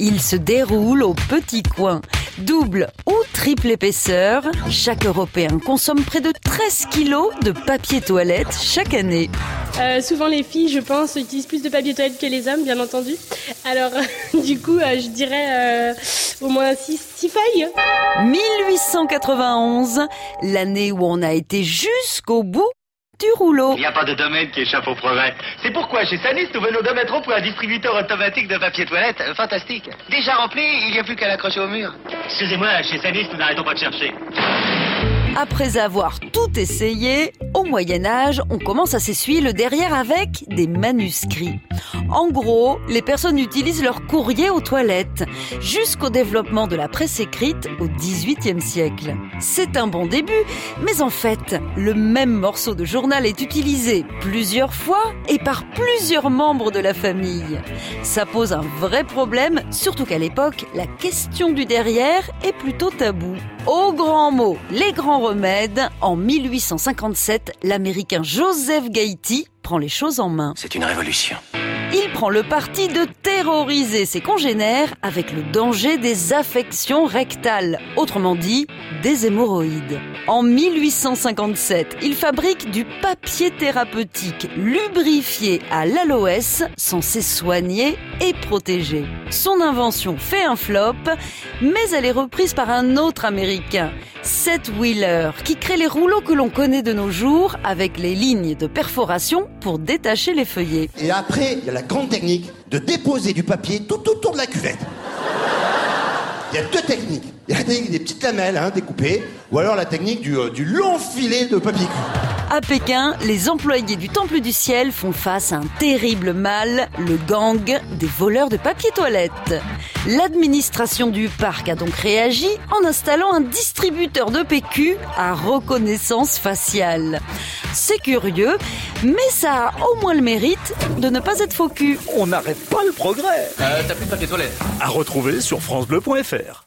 Il se déroule au petit coin. Double ou triple épaisseur, chaque Européen consomme près de 13 kilos de papier toilette chaque année. Euh, souvent les filles, je pense, utilisent plus de papier toilette que les hommes, bien entendu. Alors, du coup, euh, je dirais euh, au moins 6 feuilles. 1891, l'année où on a été jusqu'au bout du rouleau. Il n'y a pas de domaine qui échappe au progrès. C'est pourquoi chez Sanis, nous venons de mettre au point un distributeur automatique de papier toilette euh, fantastique. Déjà rempli, il n'y a plus qu'à l'accrocher au mur. Excusez-moi, chez Sanis, nous n'arrêtons pas de chercher. Après avoir tout essayé, au Moyen Âge, on commence à s'essuyer le derrière avec des manuscrits. En gros, les personnes utilisent leur courrier aux toilettes, jusqu'au développement de la presse écrite au XVIIIe siècle. C'est un bon début, mais en fait, le même morceau de journal est utilisé plusieurs fois et par plusieurs membres de la famille. Ça pose un vrai problème, surtout qu'à l'époque, la question du derrière est plutôt tabou. Au grand mot, les grands remèdes, en 1857, l'américain Joseph Gaïti prend les choses en main. C'est une révolution il prend le parti de terroriser ses congénères avec le danger des affections rectales, autrement dit des hémorroïdes. En 1857, il fabrique du papier thérapeutique lubrifié à l'aloès, censé soigner et protéger. Son invention fait un flop, mais elle est reprise par un autre américain, Seth Wheeler, qui crée les rouleaux que l'on connaît de nos jours avec les lignes de perforation pour détacher les feuillets. Et après, il y a la grande technique de déposer du papier tout autour de la cuvette. Il y a deux techniques. Il y a la technique des petites lamelles hein, découpées, ou alors la technique du, euh, long filet de papier cul. À Pékin, les employés du Temple du Ciel font face à un terrible mal, le gang des voleurs de papier toilette. L'administration du parc a donc réagi en installant un distributeur de PQ à reconnaissance faciale. C'est curieux, mais ça a au moins le mérite de ne pas être faux cul. On n'arrête pas le progrès. Euh, t'as plus de papier toilette. À retrouver sur francebleu.fr.